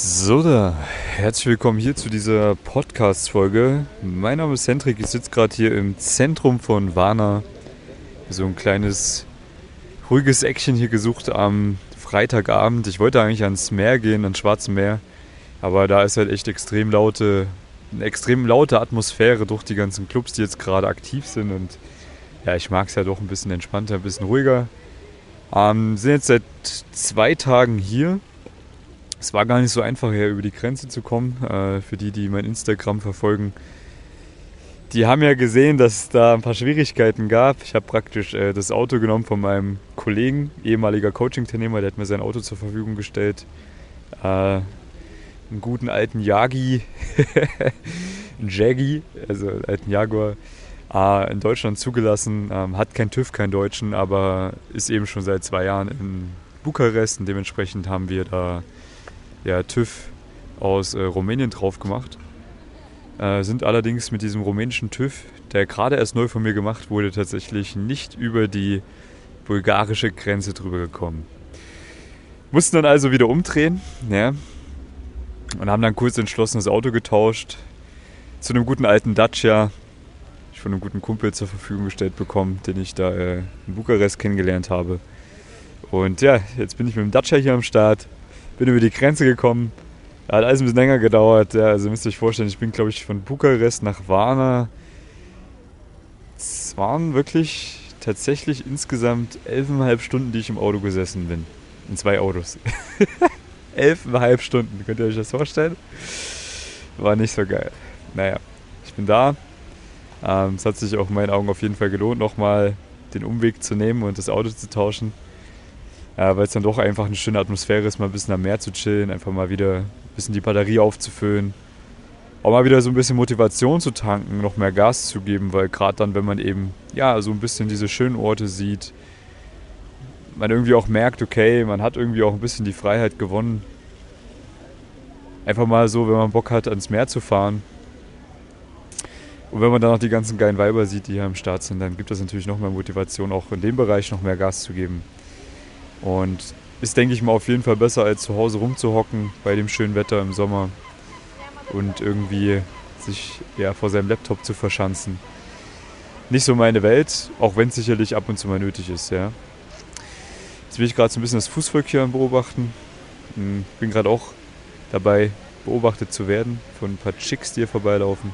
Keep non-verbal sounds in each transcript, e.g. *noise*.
So da, herzlich willkommen hier zu dieser Podcast-Folge. Mein Name ist Hendrik, ich sitze gerade hier im Zentrum von Warna. So ein kleines, ruhiges Eckchen hier gesucht am Freitagabend. Ich wollte eigentlich ans Meer gehen, ans Schwarze Meer. Aber da ist halt echt extrem laute, eine extrem laute Atmosphäre durch die ganzen Clubs, die jetzt gerade aktiv sind. Und ja, ich mag es ja doch ein bisschen entspannter, ein bisschen ruhiger. Ähm, sind jetzt seit zwei Tagen hier es war gar nicht so einfach, hier über die Grenze zu kommen. Äh, für die, die mein Instagram verfolgen, die haben ja gesehen, dass es da ein paar Schwierigkeiten gab. Ich habe praktisch äh, das Auto genommen von meinem Kollegen, ehemaliger Coaching-Teilnehmer, der hat mir sein Auto zur Verfügung gestellt. Äh, einen guten alten Yagi, *laughs* einen Jaggi, also einen alten Jaguar, in Deutschland zugelassen. Ähm, hat kein TÜV, kein Deutschen, aber ist eben schon seit zwei Jahren in Bukarest und dementsprechend haben wir da ja, TÜV aus äh, Rumänien drauf gemacht. Äh, sind allerdings mit diesem rumänischen TÜV, der gerade erst neu von mir gemacht wurde, tatsächlich nicht über die bulgarische Grenze drüber gekommen. Mussten dann also wieder umdrehen ja, und haben dann kurz entschlossen das Auto getauscht zu einem guten alten Dacia, ich von einem guten Kumpel zur Verfügung gestellt bekommen, den ich da äh, in Bukarest kennengelernt habe. Und ja, jetzt bin ich mit dem Dacia hier am Start bin über die Grenze gekommen. Hat alles ein bisschen länger gedauert. Ja, also müsst ihr euch vorstellen, ich bin, glaube ich, von Bukarest nach Varna. Es waren wirklich tatsächlich insgesamt elfeinhalb Stunden, die ich im Auto gesessen bin. In zwei Autos. *laughs* elfeinhalb Stunden, könnt ihr euch das vorstellen? War nicht so geil. Naja, ich bin da. Ähm, es hat sich auch in meinen Augen auf jeden Fall gelohnt, nochmal den Umweg zu nehmen und das Auto zu tauschen äh, weil es dann doch einfach eine schöne Atmosphäre ist, mal ein bisschen am Meer zu chillen, einfach mal wieder ein bisschen die Batterie aufzufüllen. Auch mal wieder so ein bisschen Motivation zu tanken, noch mehr Gas zu geben, weil gerade dann, wenn man eben ja so ein bisschen diese schönen Orte sieht, man irgendwie auch merkt, okay, man hat irgendwie auch ein bisschen die Freiheit gewonnen. Einfach mal so, wenn man Bock hat, ans Meer zu fahren. Und wenn man dann noch die ganzen geilen Weiber sieht, die hier am Start sind, dann gibt das natürlich noch mehr Motivation, auch in dem Bereich noch mehr Gas zu geben. Und ist, denke ich mal, auf jeden Fall besser, als zu Hause rumzuhocken bei dem schönen Wetter im Sommer und irgendwie sich ja, vor seinem Laptop zu verschanzen. Nicht so meine Welt, auch wenn es sicherlich ab und zu mal nötig ist. Ja. Jetzt will ich gerade so ein bisschen das Fußvolk hier beobachten. Hm, bin gerade auch dabei, beobachtet zu werden von ein paar Chicks, die hier vorbeilaufen.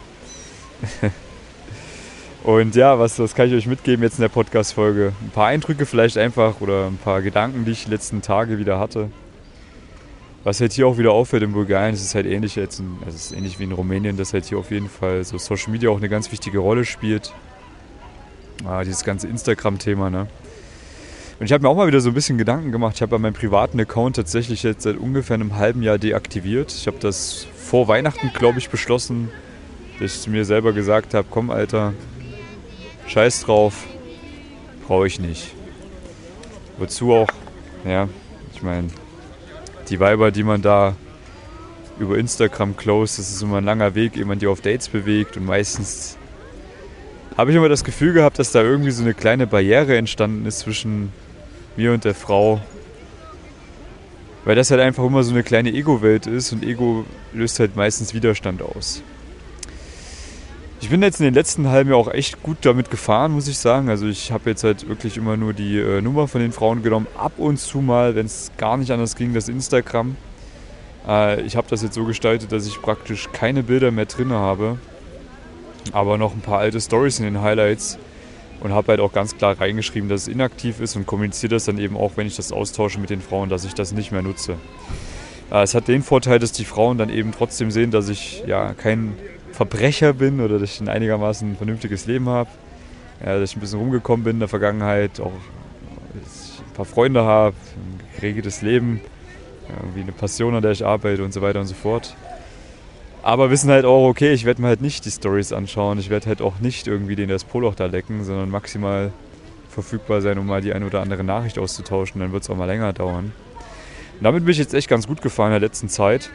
*laughs* Und ja, was, was kann ich euch mitgeben jetzt in der Podcast-Folge? Ein paar Eindrücke vielleicht einfach oder ein paar Gedanken, die ich die letzten Tage wieder hatte. Was halt hier auch wieder auffällt in Bulgarien, es ist halt ähnlich jetzt, in, es ist ähnlich wie in Rumänien, dass halt hier auf jeden Fall so Social Media auch eine ganz wichtige Rolle spielt. Ah, dieses ganze Instagram-Thema, ne? Und ich habe mir auch mal wieder so ein bisschen Gedanken gemacht. Ich habe meinen privaten Account tatsächlich jetzt seit ungefähr einem halben Jahr deaktiviert. Ich habe das vor Weihnachten, glaube ich, beschlossen, dass ich mir selber gesagt habe, komm Alter, Scheiß drauf, brauche ich nicht. Wozu auch, ja, ich meine, die Weiber, die man da über Instagram close, das ist immer ein langer Weg, ehe man die auf Dates bewegt und meistens habe ich immer das Gefühl gehabt, dass da irgendwie so eine kleine Barriere entstanden ist zwischen mir und der Frau. Weil das halt einfach immer so eine kleine Ego-Welt ist und Ego löst halt meistens Widerstand aus. Ich bin jetzt in den letzten halben Jahr auch echt gut damit gefahren, muss ich sagen. Also ich habe jetzt halt wirklich immer nur die äh, Nummer von den Frauen genommen. Ab und zu mal, wenn es gar nicht anders ging, das Instagram. Äh, ich habe das jetzt so gestaltet, dass ich praktisch keine Bilder mehr drin habe. Aber noch ein paar alte Stories in den Highlights. Und habe halt auch ganz klar reingeschrieben, dass es inaktiv ist und kommuniziere das dann eben auch, wenn ich das austausche mit den Frauen, dass ich das nicht mehr nutze. Äh, es hat den Vorteil, dass die Frauen dann eben trotzdem sehen, dass ich ja kein Verbrecher bin oder dass ich ein einigermaßen vernünftiges Leben habe. Ja, dass ich ein bisschen rumgekommen bin in der Vergangenheit, auch ein paar Freunde habe, ein geregeltes Leben, irgendwie eine Passion, an der ich arbeite und so weiter und so fort. Aber wissen halt auch, okay, ich werde mir halt nicht die Stories anschauen, ich werde halt auch nicht irgendwie den das Poloch da lecken, sondern maximal verfügbar sein, um mal die eine oder andere Nachricht auszutauschen, dann wird es auch mal länger dauern. Und damit bin ich jetzt echt ganz gut gefahren in der letzten Zeit.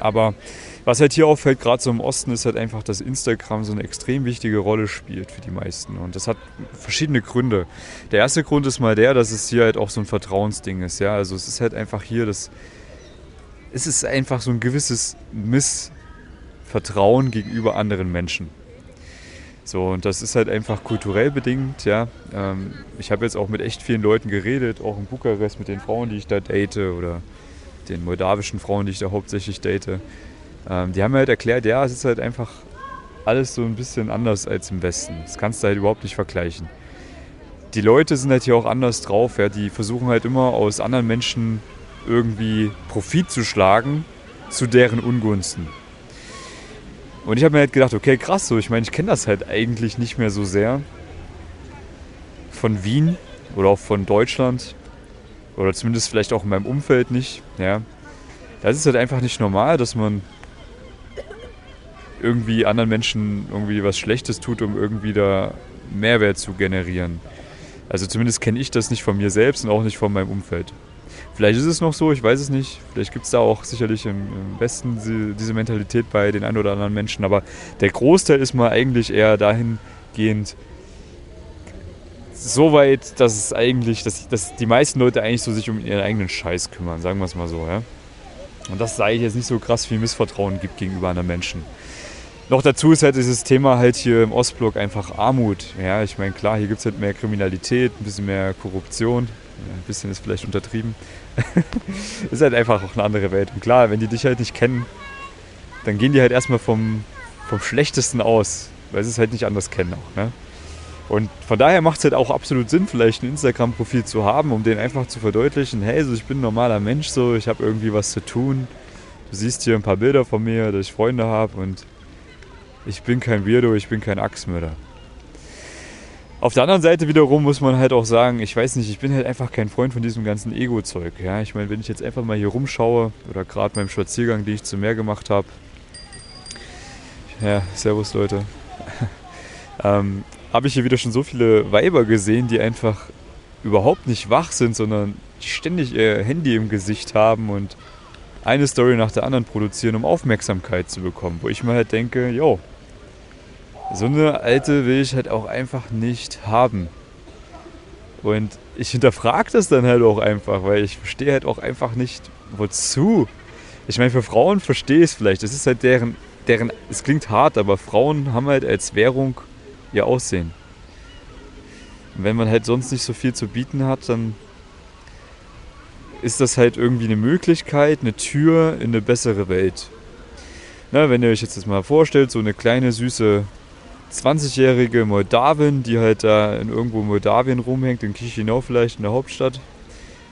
Aber was halt hier auffällt, gerade so im Osten, ist halt einfach, dass Instagram so eine extrem wichtige Rolle spielt für die meisten. Und das hat verschiedene Gründe. Der erste Grund ist mal der, dass es hier halt auch so ein Vertrauensding ist. Ja? Also es ist halt einfach hier, dass es ist einfach so ein gewisses Missvertrauen gegenüber anderen Menschen. So, und das ist halt einfach kulturell bedingt, ja. Ähm, ich habe jetzt auch mit echt vielen Leuten geredet, auch in Bukarest mit den Frauen, die ich da date oder den moldawischen Frauen, die ich da hauptsächlich date. Ähm, die haben mir halt erklärt, ja, es ist halt einfach alles so ein bisschen anders als im Westen. Das kannst du halt überhaupt nicht vergleichen. Die Leute sind halt hier auch anders drauf, ja. Die versuchen halt immer aus anderen Menschen irgendwie Profit zu schlagen zu deren Ungunsten. Und ich habe mir halt gedacht, okay, krass, so, ich meine, ich kenne das halt eigentlich nicht mehr so sehr von Wien oder auch von Deutschland oder zumindest vielleicht auch in meinem Umfeld nicht, ja. Das ist halt einfach nicht normal, dass man irgendwie anderen Menschen irgendwie was Schlechtes tut, um irgendwie da Mehrwert zu generieren. Also zumindest kenne ich das nicht von mir selbst und auch nicht von meinem Umfeld. Vielleicht ist es noch so, ich weiß es nicht. Vielleicht gibt es da auch sicherlich im, im Westen diese, Mentalität bei den ein oder anderen Menschen. Aber der Großteil ist mal eigentlich eher dahingehend so weit, dass es eigentlich, dass, dass die meisten Leute eigentlich so sich um ihren eigenen Scheiß kümmern, sagen wir es mal so. Ja? Und dass es eigentlich jetzt nicht so krass viel Misstrauen gibt gegenüber anderen Menschen. Noch dazu ist halt dieses Thema halt hier im Ostblock einfach Armut. Ja, ich meine, klar, hier gibt es halt mehr Kriminalität, ein bisschen mehr Korruption. Ein bisschen ist vielleicht untertrieben. *laughs* ist halt einfach auch eine andere Welt. Und klar, wenn die dich halt nicht kennen, dann gehen die halt erstmal vom, vom Schlechtesten aus, weil sie es halt nicht anders kennen auch. Ne? Und von daher macht es halt auch absolut Sinn, vielleicht ein Instagram-Profil zu haben, um denen einfach zu verdeutlichen, hey, so ich bin ein normaler Mensch, so ich habe irgendwie was zu tun. Du siehst hier ein paar Bilder von mir, dass ich Freunde habe und ich bin kein Weirdo, ich bin kein Axtmörder. Auf der anderen Seite wiederum muss man halt auch sagen, ich weiß nicht, ich bin halt einfach kein Freund von diesem ganzen Ego-Zeug. Ja? Ich meine, wenn ich jetzt einfach mal hier rumschaue oder gerade beim Spaziergang, den ich zum Meer gemacht habe. Ja, servus Leute. *laughs* ähm, habe ich hier wieder schon so viele Weiber gesehen, die einfach überhaupt nicht wach sind, sondern ständig ihr Handy im Gesicht haben und eine Story nach der anderen produzieren, um Aufmerksamkeit zu bekommen. Wo ich mir halt denke, yo, so eine alte will ich halt auch einfach nicht haben. Und ich hinterfrage das dann halt auch einfach, weil ich verstehe halt auch einfach nicht, wozu. Ich meine, für Frauen verstehe ich es vielleicht. Das ist halt deren, deren, es klingt hart, aber Frauen haben halt als Währung ihr Aussehen. Und wenn man halt sonst nicht so viel zu bieten hat, dann ist das halt irgendwie eine Möglichkeit, eine Tür in eine bessere Welt. Na, wenn ihr euch jetzt das mal vorstellt, so eine kleine süße 20-jährige Moldawin, die halt da in irgendwo Moldawien rumhängt, in Chisinau vielleicht, in der Hauptstadt,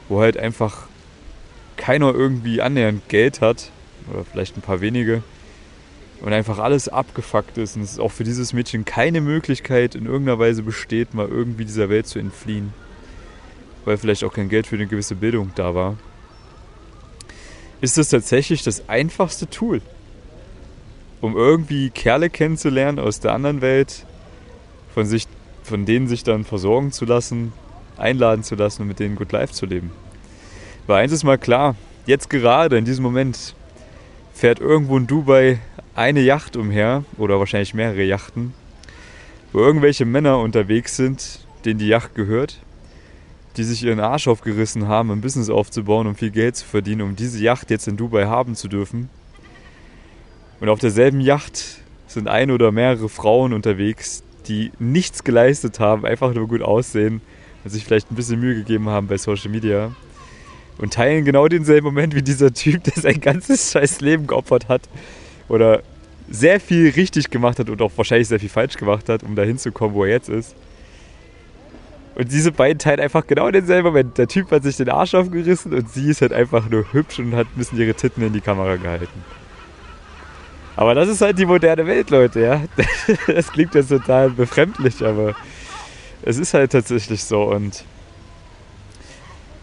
wo halt einfach keiner irgendwie annähernd Geld hat, oder vielleicht ein paar wenige, und einfach alles abgefuckt ist. Und es auch für dieses Mädchen keine Möglichkeit in irgendeiner Weise besteht, mal irgendwie dieser Welt zu entfliehen, weil vielleicht auch kein Geld für eine gewisse Bildung da war, ist das tatsächlich das einfachste Tool um irgendwie Kerle kennenzulernen aus der anderen Welt, von, sich, von denen sich dann versorgen zu lassen, einladen zu lassen und mit denen gut live zu leben. Weil eins ist mal klar, jetzt gerade in diesem Moment fährt irgendwo in Dubai eine Yacht umher oder wahrscheinlich mehrere Yachten, wo irgendwelche Männer unterwegs sind, denen die Yacht gehört, die sich ihren Arsch aufgerissen haben, ein Business aufzubauen, um viel Geld zu verdienen, um diese Yacht jetzt in Dubai haben zu dürfen und auf derselben Yacht sind ein oder mehrere Frauen unterwegs, die nichts geleistet haben, einfach nur gut aussehen und sich vielleicht ein bisschen Mühe gegeben haben bei Social Media. Und teilen genau denselben Moment wie dieser Typ, der sein ganzes *laughs* scheiß Leben geopfert hat. Oder sehr viel richtig gemacht hat und auch wahrscheinlich sehr viel falsch gemacht hat, um da hinzukommen, wo er jetzt ist. Und diese beiden teilen einfach genau denselben Moment. Der Typ hat sich den Arsch aufgerissen und sie ist halt einfach nur hübsch und hat ein bisschen ihre Titten in die Kamera gehalten. Aber das ist halt die moderne Welt, Leute, ja. *laughs* Das klingt jetzt total befremdlich, aber es ist halt tatsächlich so und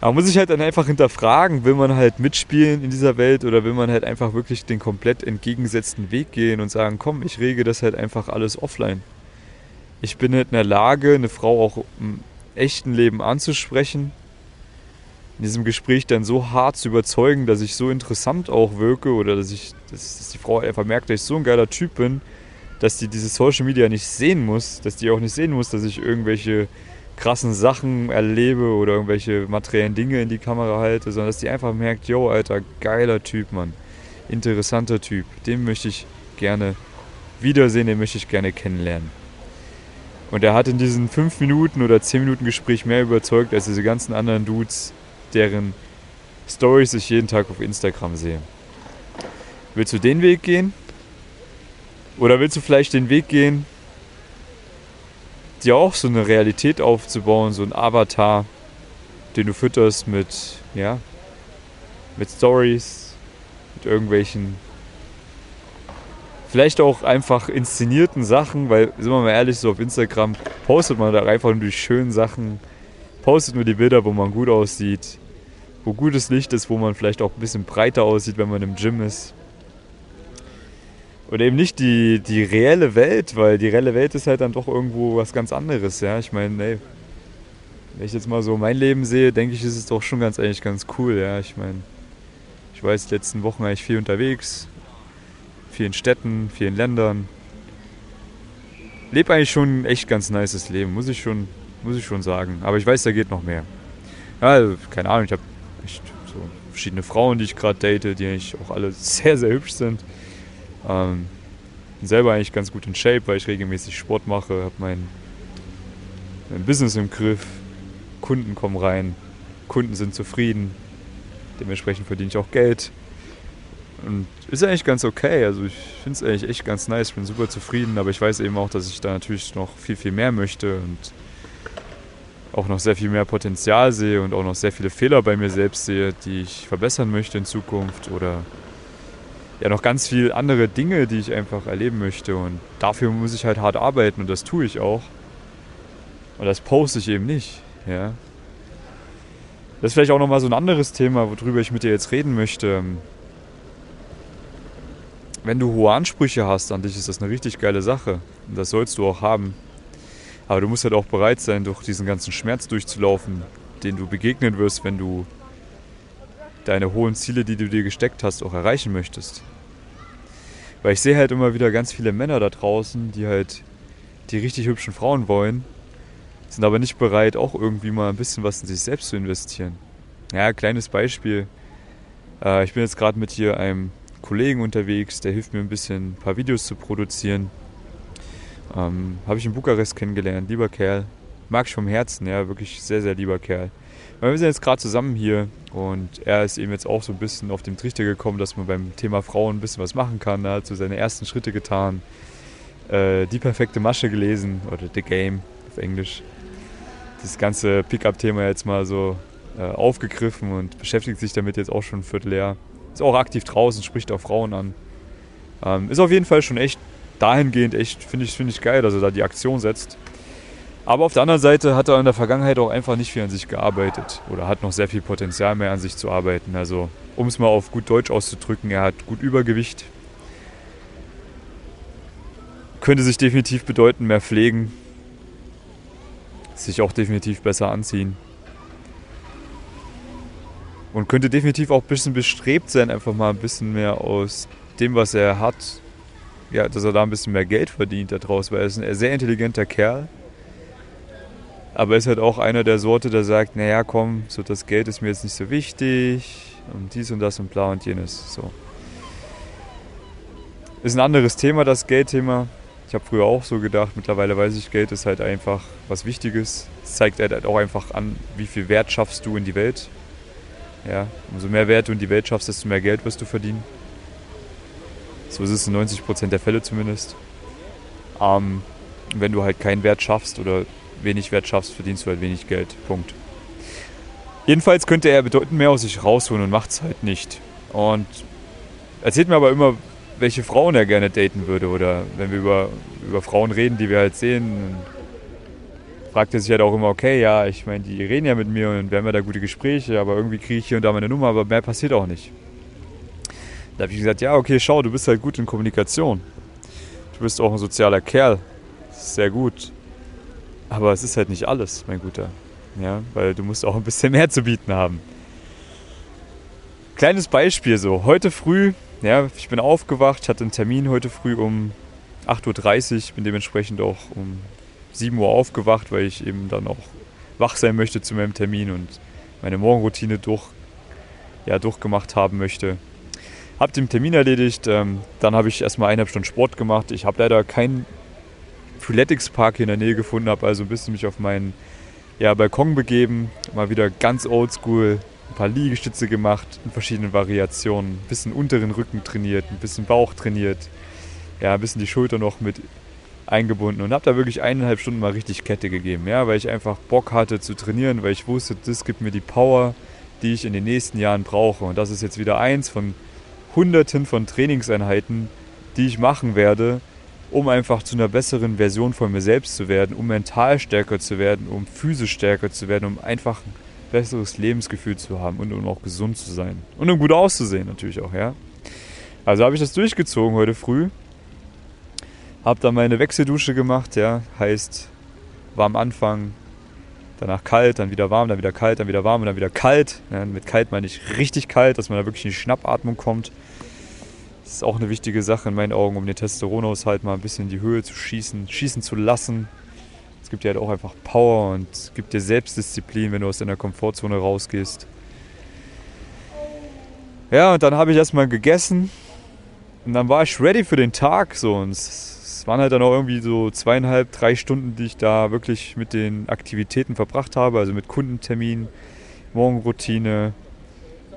man muss sich halt dann einfach hinterfragen, will man halt mitspielen in dieser Welt oder will man halt einfach wirklich den komplett entgegengesetzten Weg gehen und sagen, komm, ich rege das halt einfach alles offline. Ich bin halt in der Lage, eine Frau auch im echten Leben anzusprechen in diesem Gespräch dann so hart zu überzeugen, dass ich so interessant auch wirke oder dass ich, dass, dass die Frau einfach merkt, dass ich so ein geiler Typ bin, dass die diese Social Media nicht sehen muss, dass die auch nicht sehen muss, dass ich irgendwelche krassen Sachen erlebe oder irgendwelche materiellen Dinge in die Kamera halte, sondern dass die einfach merkt, yo, Alter, geiler Typ, Mann. Interessanter Typ. Den möchte ich gerne wiedersehen, den möchte ich gerne kennenlernen. Und er hat in diesen 5 Minuten oder 10 Minuten Gespräch mehr überzeugt als diese ganzen anderen Dudes, deren Stories ich jeden Tag auf Instagram sehe. Willst du den Weg gehen? Oder willst du vielleicht den Weg gehen, dir auch so eine Realität aufzubauen, so ein Avatar, den du fütterst mit, ja, mit Stories, mit irgendwelchen, vielleicht auch einfach inszenierten Sachen, weil, sind wir mal ehrlich, so auf Instagram postet man da einfach nur die schönen Sachen, postet nur die Bilder, wo man gut aussieht, wo gutes Licht ist, wo man vielleicht auch ein bisschen breiter aussieht, wenn man im Gym ist. Oder eben nicht die, die reelle Welt, weil die reelle Welt ist halt dann doch irgendwo was ganz anderes, ja. Ich meine, ey, wenn ich jetzt mal so mein Leben sehe, denke ich, ist es doch schon ganz eigentlich ganz cool, ja. Ich meine, ich war jetzt die letzten Wochen eigentlich viel unterwegs, vielen Städten, vielen Ländern. Lebe eigentlich schon ein echt ganz nices Leben, muss ich schon, muss ich schon sagen. Aber ich weiß, da geht noch mehr. Ja, also, keine Ahnung, ich habe echt so verschiedene Frauen, die ich gerade date, die eigentlich auch alle sehr, sehr hübsch sind. Ähm, bin selber eigentlich ganz gut in Shape, weil ich regelmäßig Sport mache, habe mein, mein Business im Griff, Kunden kommen rein, Kunden sind zufrieden, dementsprechend verdiene ich auch Geld. Und ist eigentlich ganz okay. Also ich finde es eigentlich echt ganz nice. Ich bin super zufrieden, aber ich weiß eben auch, dass ich da natürlich noch viel, viel mehr möchte und auch noch sehr viel mehr Potenzial sehe und auch noch sehr viele Fehler bei mir selbst sehe, die ich verbessern möchte in Zukunft oder ja noch ganz viele andere Dinge, die ich einfach erleben möchte. Und dafür muss ich halt hart arbeiten und das tue ich auch. Und das poste ich eben nicht. Ja. Das ist vielleicht auch nochmal so ein anderes Thema, worüber ich mit dir jetzt reden möchte. Wenn du hohe Ansprüche hast an dich, ist das eine richtig geile Sache. Und das sollst du auch haben. Aber du musst halt auch bereit sein, durch diesen ganzen Schmerz durchzulaufen, den du begegnen wirst, wenn du deine hohen Ziele, die du dir gesteckt hast, auch erreichen möchtest. Weil ich sehe halt immer wieder ganz viele Männer da draußen, die halt die richtig hübschen Frauen wollen, sind aber nicht bereit, auch irgendwie mal ein bisschen was in sich selbst zu investieren. Ja, kleines Beispiel. Äh, ich bin jetzt gerade mit hier einem Kollegen unterwegs, der hilft mir ein bisschen ein paar Videos zu produzieren. Ähm, Habe ich in Bukarest kennengelernt, lieber Kerl. Mag ich vom Herzen, ja, wirklich sehr, sehr lieber Kerl. Weil wir sind jetzt gerade zusammen hier und er ist eben jetzt auch so ein bisschen auf den Trichter gekommen, dass man beim Thema Frauen ein bisschen was machen kann. Er hat so seine ersten Schritte getan. Äh, die perfekte Masche gelesen oder The Game auf Englisch. Das ganze Pickup-Thema jetzt mal so äh, aufgegriffen und beschäftigt sich damit jetzt auch schon ein Vierteljahr. Ist auch aktiv draußen, spricht auch Frauen an. Ähm, ist auf jeden Fall schon echt dahingehend echt, finde ich, find ich geil, dass er da die Aktion setzt. Aber auf der anderen Seite hat er in der Vergangenheit auch einfach nicht viel an sich gearbeitet oder hat noch sehr viel Potenzial mehr an sich zu arbeiten. Also, um es mal auf gut Deutsch auszudrücken, er hat gut Übergewicht. Könnte sich definitiv bedeuten, mehr pflegen. Sich auch definitiv besser anziehen. Und könnte definitiv auch ein bisschen bestrebt sein, einfach mal ein bisschen mehr aus dem, was er hat, ja, dass er da ein bisschen mehr Geld verdient da draus, weil er ist ein sehr intelligenter Kerl aber ist halt auch einer der Sorte, der sagt, naja, komm, so das Geld ist mir jetzt nicht so wichtig und dies und das und bla und jenes. So. Ist ein anderes Thema, das Geldthema. Ich habe früher auch so gedacht, mittlerweile weiß ich, Geld ist halt einfach was Wichtiges. Es zeigt halt auch einfach an, wie viel Wert schaffst du in die Welt. Ja, umso mehr Wert du in die Welt schaffst, desto mehr Geld wirst du verdienen. So ist es in 90% der Fälle zumindest. Ähm, wenn du halt keinen Wert schaffst oder wenig Wert schaffst, verdienst du halt wenig Geld. Punkt. Jedenfalls könnte er bedeutend mehr aus sich rausholen und macht es halt nicht. Und erzählt mir aber immer, welche Frauen er gerne daten würde. Oder wenn wir über, über Frauen reden, die wir halt sehen, fragt er sich halt auch immer, okay, ja, ich meine, die reden ja mit mir und wir haben ja da gute Gespräche, aber irgendwie kriege ich hier und da meine Nummer, aber mehr passiert auch nicht. Da habe ich gesagt, ja, okay, schau, du bist halt gut in Kommunikation. Du bist auch ein sozialer Kerl. Sehr gut. Aber es ist halt nicht alles, mein Guter. Ja, weil du musst auch ein bisschen mehr zu bieten haben. Kleines Beispiel so. Heute früh, ja, ich bin aufgewacht, hatte einen Termin heute früh um 8.30 Uhr, bin dementsprechend auch um 7 Uhr aufgewacht, weil ich eben dann auch wach sein möchte zu meinem Termin und meine Morgenroutine durch, ja, durchgemacht haben möchte. Hab den Termin erledigt, ähm, dann habe ich erstmal eineinhalb Stunden Sport gemacht. Ich habe leider keinen Freeletics Park hier in der Nähe gefunden, habe also ein bisschen mich auf meinen ja, Balkon begeben, mal wieder ganz oldschool, ein paar Liegestütze gemacht in verschiedenen Variationen, ein bisschen unteren Rücken trainiert, ein bisschen Bauch trainiert, ja, ein bisschen die Schulter noch mit eingebunden und habe da wirklich eineinhalb Stunden mal richtig Kette gegeben, ja, weil ich einfach Bock hatte zu trainieren, weil ich wusste, das gibt mir die Power, die ich in den nächsten Jahren brauche. Und das ist jetzt wieder eins von hunderten von Trainingseinheiten, die ich machen werde, um einfach zu einer besseren Version von mir selbst zu werden, um mental stärker zu werden, um physisch stärker zu werden, um einfach ein besseres Lebensgefühl zu haben und um auch gesund zu sein. Und um gut auszusehen natürlich auch, ja. Also habe ich das durchgezogen heute früh hab dann meine Wechseldusche gemacht, ja, heißt warm Anfang, danach kalt, dann wieder warm, dann wieder kalt, dann wieder warm und dann wieder kalt. Ja, mit kalt meine ich richtig kalt, dass man da wirklich in die Schnappatmung kommt. Das ist auch eine wichtige Sache in meinen Augen, um den Testosteronhaushalt mal ein bisschen in die Höhe zu schießen, schießen zu lassen. Es gibt dir halt auch einfach Power und es gibt dir Selbstdisziplin, wenn du aus deiner Komfortzone rausgehst. Ja, und dann habe ich erstmal gegessen und dann war ich ready für den Tag so und es es waren halt dann auch irgendwie so zweieinhalb, drei Stunden, die ich da wirklich mit den Aktivitäten verbracht habe, also mit Kundentermin, Morgenroutine,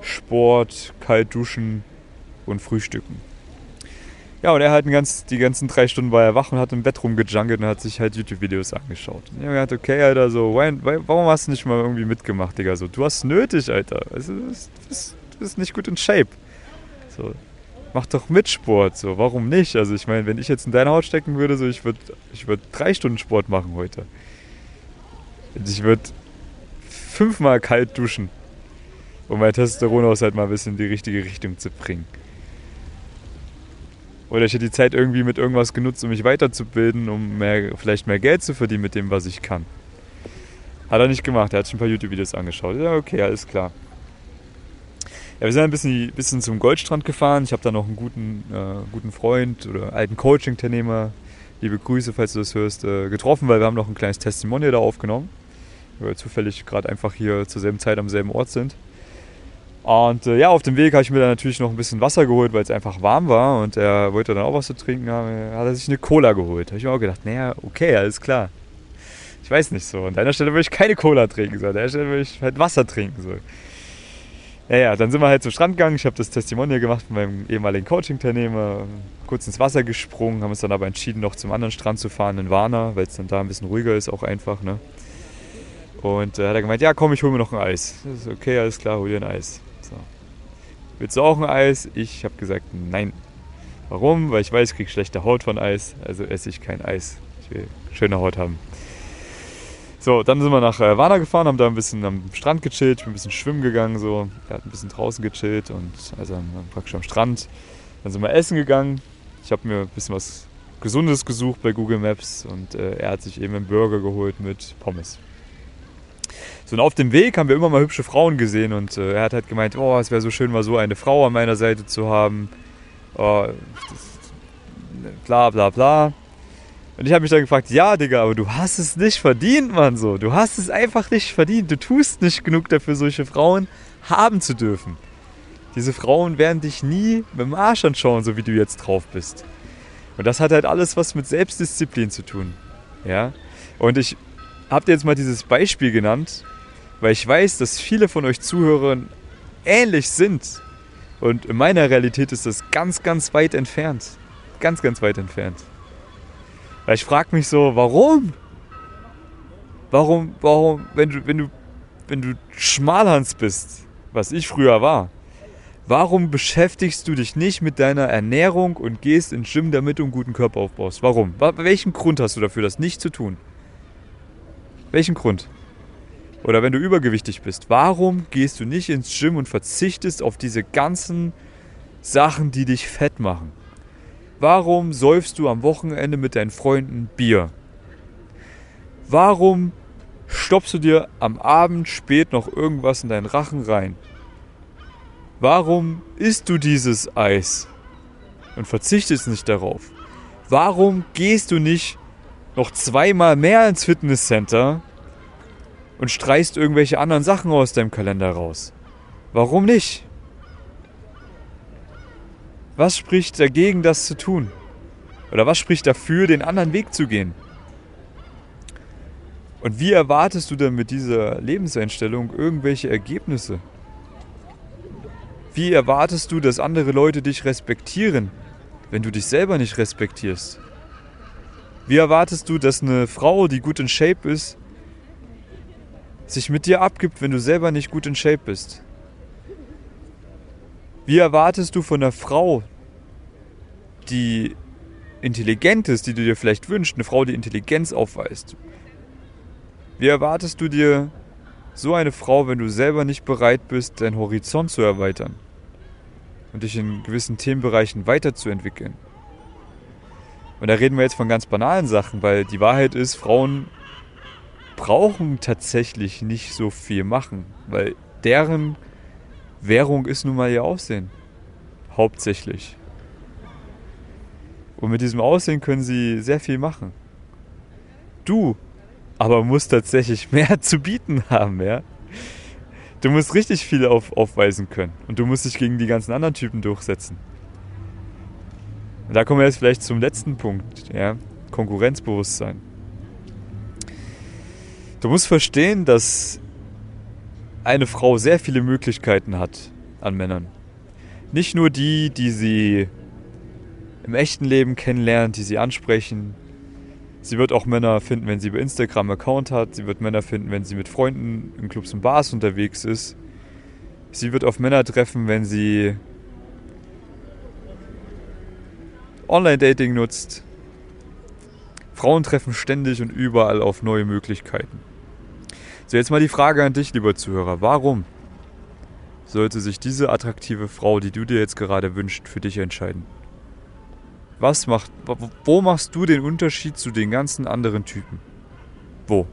Sport, kalt duschen und Frühstücken. Ja, und er halt ganz, die ganzen drei Stunden war er wach und hat im Bett rumgejungelt und hat sich halt YouTube-Videos angeschaut. Und ich habe gedacht, okay, Alter, so, warum hast du nicht mal irgendwie mitgemacht, Digga? So, du hast nötig, Alter. Also, du, bist, du bist nicht gut in Shape. So, mach doch mit Sport, so, warum nicht? Also ich meine, wenn ich jetzt in deine Haut stecken würde, so, ich würde ich würd drei Stunden Sport machen heute. Ich würde fünfmal kalt duschen, um mein Testosteronhaushalt mal ein bisschen in die richtige Richtung zu bringen. Oder ich hätte die Zeit irgendwie mit irgendwas genutzt, um mich weiterzubilden, um mehr, vielleicht mehr Geld zu verdienen mit dem, was ich kann. Hat er nicht gemacht, er hat schon ein paar YouTube-Videos angeschaut. Ja, okay, alles klar. Ja, wir sind ein bisschen, bisschen zum Goldstrand gefahren. Ich habe da noch einen guten, äh, guten Freund oder alten Coaching-Teilnehmer, liebe Grüße, falls du das hörst, äh, getroffen, weil wir haben noch ein kleines Testimonial da aufgenommen, weil wir zufällig gerade einfach hier zur selben Zeit am selben Ort sind. Und äh, ja, auf dem Weg habe ich mir dann natürlich noch ein bisschen Wasser geholt, weil es einfach warm war und er wollte dann auch was zu trinken haben. Hat er sich eine Cola geholt. Habe ich mir auch gedacht, naja, okay, alles klar. Ich weiß nicht so. An deiner Stelle würde ich keine Cola trinken, so. An deiner Stelle würde ich halt Wasser trinken, so. Ja, ja, dann sind wir halt zum Strand gegangen. Ich habe das Testimonial gemacht von meinem ehemaligen Coaching-Teilnehmer. Kurz ins Wasser gesprungen, haben uns dann aber entschieden, noch zum anderen Strand zu fahren, in Warna, weil es dann da ein bisschen ruhiger ist, auch einfach. Ne? Und äh, hat er gemeint, ja komm, ich hole mir noch ein Eis. Das ist okay, alles klar, hol dir ein Eis. So. Willst du auch ein Eis? Ich habe gesagt, nein. Warum? Weil ich weiß, ich kriege schlechte Haut von Eis, also esse ich kein Eis. Ich will schöne Haut haben. So, dann sind wir nach äh, Warna gefahren, haben da ein bisschen am Strand gechillt, ein bisschen schwimmen gegangen, so. Er hat ein bisschen draußen gechillt und also praktisch am Strand. Dann sind wir essen gegangen. Ich habe mir ein bisschen was Gesundes gesucht bei Google Maps und äh, er hat sich eben einen Burger geholt mit Pommes. So, und auf dem Weg haben wir immer mal hübsche Frauen gesehen und äh, er hat halt gemeint, oh, es wäre so schön, mal so eine Frau an meiner Seite zu haben. Oh, das, bla bla bla. Und ich habe mich dann gefragt, ja, Digga, aber du hast es nicht verdient, Mann, so. Du hast es einfach nicht verdient. Du tust nicht genug dafür, solche Frauen haben zu dürfen. Diese Frauen werden dich nie mit dem Arsch anschauen, so wie du jetzt drauf bist. Und das hat halt alles was mit Selbstdisziplin zu tun. Ja? Und ich habe dir jetzt mal dieses Beispiel genannt, weil ich weiß, dass viele von euch Zuhörern ähnlich sind. Und in meiner Realität ist das ganz, ganz weit entfernt. Ganz, ganz weit entfernt. Weil ich frage mich so, warum? Warum, warum, wenn du, wenn du, wenn du Schmalhans bist, was ich früher war, warum beschäftigst du dich nicht mit deiner Ernährung und gehst ins Gym, damit du einen guten Körper aufbaust? Warum? Welchen Grund hast du dafür, das nicht zu tun? Welchen Grund? Oder wenn du übergewichtig bist, warum gehst du nicht ins Gym und verzichtest auf diese ganzen Sachen, die dich fett machen? Warum säufst du am Wochenende mit deinen Freunden Bier? Warum stoppst du dir am Abend spät noch irgendwas in deinen Rachen rein? Warum isst du dieses Eis und verzichtest nicht darauf? Warum gehst du nicht noch zweimal mehr ins Fitnesscenter und streichst irgendwelche anderen Sachen aus deinem Kalender raus. Warum nicht? Was spricht dagegen, das zu tun? Oder was spricht dafür, den anderen Weg zu gehen? Und wie erwartest du denn mit dieser Lebenseinstellung irgendwelche Ergebnisse? Wie erwartest du, dass andere Leute dich respektieren, wenn du dich selber nicht respektierst? Wie erwartest du, dass eine Frau, die gut in Shape ist, sich mit dir abgibt, wenn du selber nicht gut in Shape bist? Wie erwartest du von einer Frau, die intelligent ist, die du dir vielleicht wünschst, eine Frau, die Intelligenz aufweist? Wie erwartest du dir so eine Frau, wenn du selber nicht bereit bist, deinen Horizont zu erweitern und dich in gewissen Themenbereichen weiterzuentwickeln? Und da reden wir jetzt von ganz banalen Sachen, weil die Wahrheit ist, Frauen brauchen tatsächlich nicht so viel machen, weil deren Währung ist nun mal ihr Aussehen. Hauptsächlich. Und mit diesem Aussehen können sie sehr viel machen. Du aber musst tatsächlich *laughs* mehr zu bieten haben, ja. Du musst richtig viel auf, aufweisen können und du musst dich gegen die ganzen anderen Typen durchsetzen. Und da kommen wir jetzt vielleicht zum letzten Punkt, ja, Konkurrenzbewusstsein. Du musst verstehen, dass eine Frau sehr viele Möglichkeiten hat an Männern. Nicht nur die, die sie im echten Leben kennenlernt, die sie ansprechen, Sie wird auch Männer finden, wenn sie bei Instagram Account hat. Sie wird Männer finden, wenn sie mit Freunden in Clubs und Bars unterwegs ist. Sie wird auf Männer treffen, wenn sie Online-Dating nutzt. Frauen treffen ständig und überall auf neue Möglichkeiten. So, jetzt mal die Frage an dich, lieber Zuhörer. Warum sollte sich diese attraktive Frau, die du dir jetzt gerade wünschst, für dich entscheiden? Was macht, wo machst du den Unterschied zu den ganzen anderen Typen? Wo?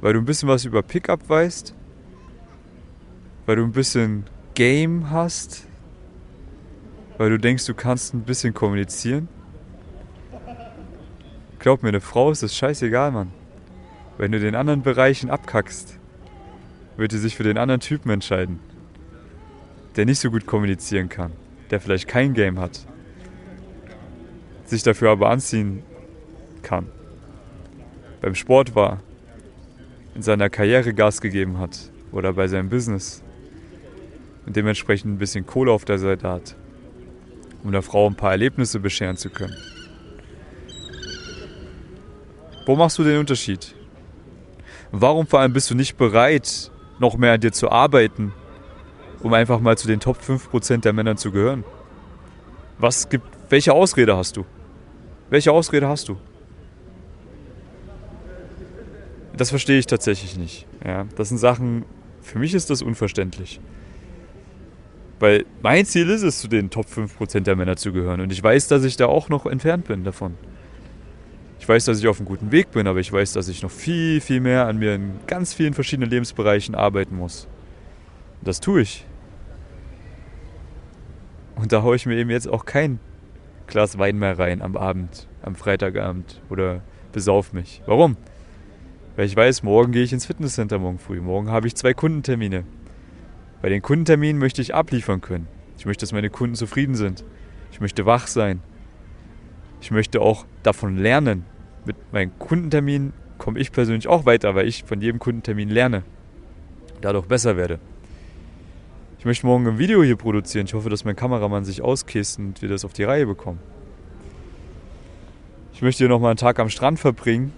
Weil du ein bisschen was über Pickup weißt? Weil du ein bisschen Game hast? Weil du denkst, du kannst ein bisschen kommunizieren? Glaub mir, eine Frau ist das scheißegal, Mann. Wenn du den anderen Bereichen abkackst, wird sie sich für den anderen Typen entscheiden. Der nicht so gut kommunizieren kann. Der vielleicht kein Game hat sich dafür aber anziehen kann. Beim Sport war, in seiner Karriere Gas gegeben hat oder bei seinem Business und dementsprechend ein bisschen Kohle auf der Seite hat, um der Frau ein paar Erlebnisse bescheren zu können. Wo machst du den Unterschied? Warum vor allem bist du nicht bereit, noch mehr an dir zu arbeiten, um einfach mal zu den Top 5% der Männer zu gehören? Was gibt, welche Ausrede hast du? Welche Ausrede hast du? Das verstehe ich tatsächlich nicht. Ja, das sind Sachen, für mich ist das unverständlich. Weil mein Ziel ist es, zu den Top 5% der Männer zu gehören. Und ich weiß, dass ich da auch noch entfernt bin davon. Ich weiß, dass ich auf einem guten Weg bin, aber ich weiß, dass ich noch viel, viel mehr an mir in ganz vielen verschiedenen Lebensbereichen arbeiten muss. Und das tue ich. Und da haue ich mir eben jetzt auch kein Glas Wein mehr rein am Abend, am Freitagabend oder besauf mich. Warum? Weil ich weiß, morgen gehe ich ins Fitnesscenter morgen früh. Morgen habe ich zwei Kundentermine. Bei den Kundenterminen möchte ich abliefern können. Ich möchte, dass meine Kunden zufrieden sind. Ich möchte wach sein. Ich möchte auch davon lernen. Mit meinen Kundenterminen komme ich persönlich auch weiter, weil ich von jedem Kundentermin lerne. Dadurch besser werde. Ich möchte morgen ein Video hier produzieren. Ich hoffe, dass mein Kameramann sich auskäst und wir das auf die Reihe bekommen. Ich möchte hier nochmal einen Tag am Strand verbringen,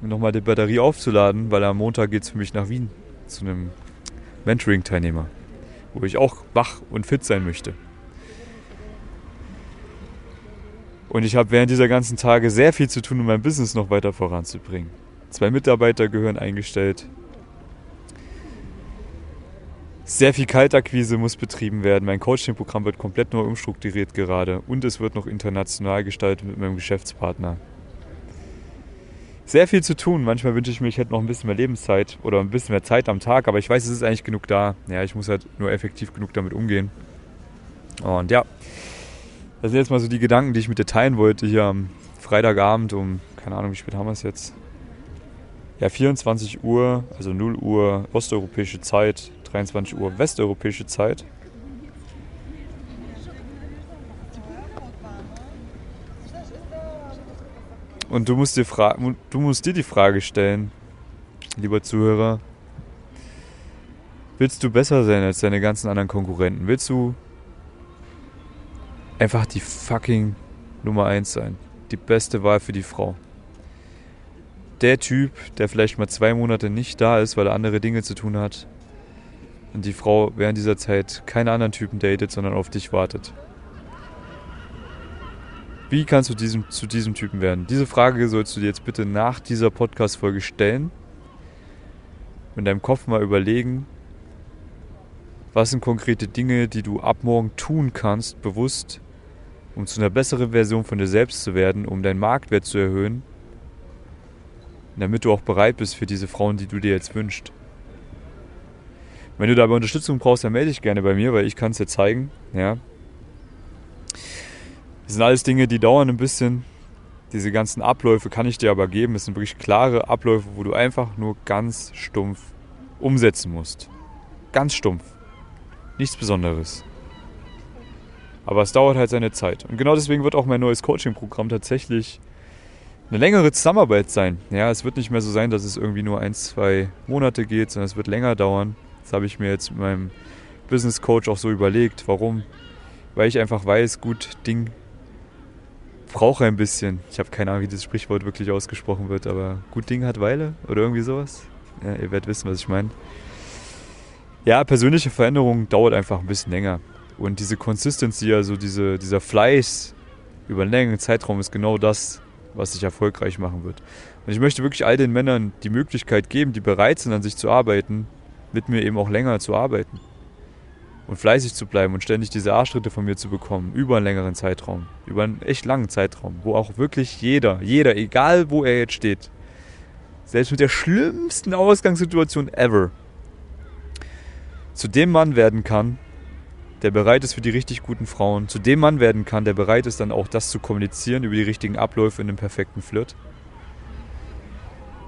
um nochmal die Batterie aufzuladen, weil am Montag geht es für mich nach Wien zu einem Mentoring-Teilnehmer, wo ich auch wach und fit sein möchte. Und ich habe während dieser ganzen Tage sehr viel zu tun, um mein Business noch weiter voranzubringen. Zwei Mitarbeiter gehören eingestellt. Sehr viel Kaltakquise muss betrieben werden. Mein Coaching-Programm wird komplett neu umstrukturiert gerade und es wird noch international gestaltet mit meinem Geschäftspartner. Sehr viel zu tun. Manchmal wünsche ich mir, ich hätte noch ein bisschen mehr Lebenszeit oder ein bisschen mehr Zeit am Tag, aber ich weiß, es ist eigentlich genug da. Ja, ich muss halt nur effektiv genug damit umgehen. Und ja, das sind jetzt mal so die Gedanken, die ich mit dir teilen wollte hier am Freitagabend um, keine Ahnung, wie spät haben wir es jetzt? Ja, 24 Uhr, also 0 Uhr osteuropäische Zeit, 23 Uhr westeuropäische Zeit. Und du musst, dir du musst dir die Frage stellen, lieber Zuhörer, willst du besser sein als deine ganzen anderen Konkurrenten? Willst du einfach die fucking Nummer 1 sein? Die beste Wahl für die Frau? Der Typ, der vielleicht mal zwei Monate nicht da ist, weil er andere Dinge zu tun hat und die Frau während dieser Zeit keine anderen Typen datet, sondern auf dich wartet. Wie kannst du diesem, zu diesem Typen werden? Diese Frage sollst du dir jetzt bitte nach dieser Podcast-Folge stellen. In deinem Kopf mal überlegen, was sind konkrete Dinge, die du ab morgen tun kannst, bewusst, um zu einer besseren Version von dir selbst zu werden, um deinen Marktwert zu erhöhen, damit du auch bereit bist für diese Frauen, die du dir jetzt wünschst. Wenn du dabei Unterstützung brauchst, dann melde dich gerne bei mir, weil ich kann es dir zeigen. Ja, das sind alles Dinge, die dauern ein bisschen. Diese ganzen Abläufe kann ich dir aber geben. Es sind wirklich klare Abläufe, wo du einfach nur ganz stumpf umsetzen musst. Ganz stumpf. Nichts Besonderes. Aber es dauert halt seine Zeit. Und genau deswegen wird auch mein neues Coaching-Programm tatsächlich eine längere Zusammenarbeit sein. Ja, es wird nicht mehr so sein, dass es irgendwie nur ein, zwei Monate geht, sondern es wird länger dauern. Das habe ich mir jetzt mit meinem Business Coach auch so überlegt. Warum? Weil ich einfach weiß, gut, Ding brauche ein bisschen. Ich habe keine Ahnung, wie das Sprichwort wirklich ausgesprochen wird, aber gut Ding hat Weile oder irgendwie sowas. Ja, ihr werdet wissen, was ich meine. Ja, persönliche Veränderung dauert einfach ein bisschen länger. Und diese Consistency, also diese, dieser Fleiß über einen längeren Zeitraum ist genau das, was sich erfolgreich machen wird. Und ich möchte wirklich all den Männern die Möglichkeit geben, die bereit sind, an sich zu arbeiten, mit mir eben auch länger zu arbeiten und fleißig zu bleiben und ständig diese Arschtritte von mir zu bekommen, über einen längeren Zeitraum, über einen echt langen Zeitraum, wo auch wirklich jeder, jeder, egal wo er jetzt steht, selbst mit der schlimmsten Ausgangssituation ever, zu dem Mann werden kann, der bereit ist für die richtig guten Frauen, zu dem Mann werden kann, der bereit ist dann auch das zu kommunizieren über die richtigen Abläufe in einem perfekten Flirt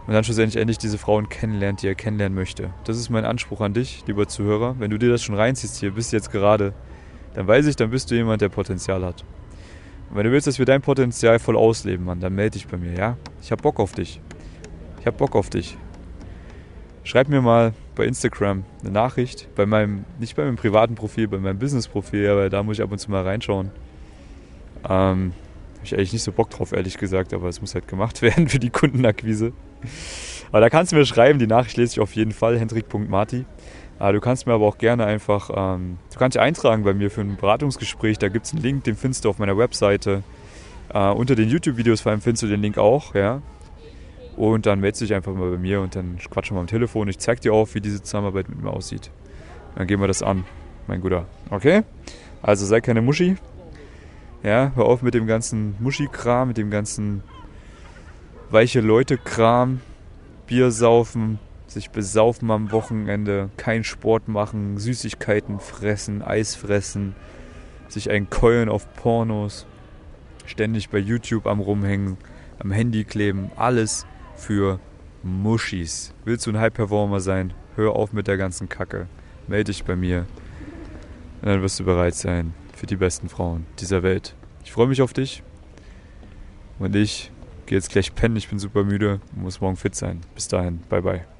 und dann schlussendlich endlich diese Frauen kennenlernt, die er kennenlernen möchte. Das ist mein Anspruch an dich, lieber Zuhörer. Wenn du dir das schon reinziehst hier, bist jetzt gerade, dann weiß ich, dann bist du jemand, der Potenzial hat. Und wenn du willst, dass wir dein Potenzial voll ausleben, Mann, dann melde dich bei mir, ja? Ich hab Bock auf dich. Ich hab Bock auf dich. Schreib mir mal bei Instagram eine Nachricht, bei meinem, nicht bei meinem privaten Profil, bei meinem Business-Profil, aber da muss ich ab und zu mal reinschauen. Ähm, habe ich eigentlich nicht so Bock drauf, ehrlich gesagt, aber es muss halt gemacht *laughs* werden für die Kundenakquise. Aber da kannst du mir schreiben, die Nachricht lese ich auf jeden Fall, hendrik.marti. Ah, du kannst mir aber auch gerne einfach, ähm, du kannst dich eintragen bei mir für ein Beratungsgespräch. Da gibt es einen Link, den findest du auf meiner Webseite. Äh, unter den YouTube-Videos vor allem findest du den Link auch, ja. Und dann meldest du dich einfach mal bei mir und dann quatschen wir am Telefon. Ich zeig dir auch, wie diese Zusammenarbeit mit mir aussieht. Dann gehen wir das an, mein Guter. Okay? Also sei keine Muschi. Ja, hör auf mit dem ganzen Muschi-Kram, mit dem ganzen weiche Leute-Kram, Bier saufen, sich besaufen am Wochenende, keinen Sport machen, Süßigkeiten fressen, Eis fressen, sich ein Keulen auf Pornos, ständig bei YouTube am Rumhängen, am Handy kleben, alles für Muschis. Willst du ein High-Performer sein? Hör auf mit der ganzen Kacke. Melde dich bei mir. Und dann wirst du bereit sein für die besten Frauen dieser Welt. Ich freue mich auf dich. Und ich gehe jetzt gleich pennen. Ich bin super müde und muss morgen fit sein. Bis dahin. Bye, bye.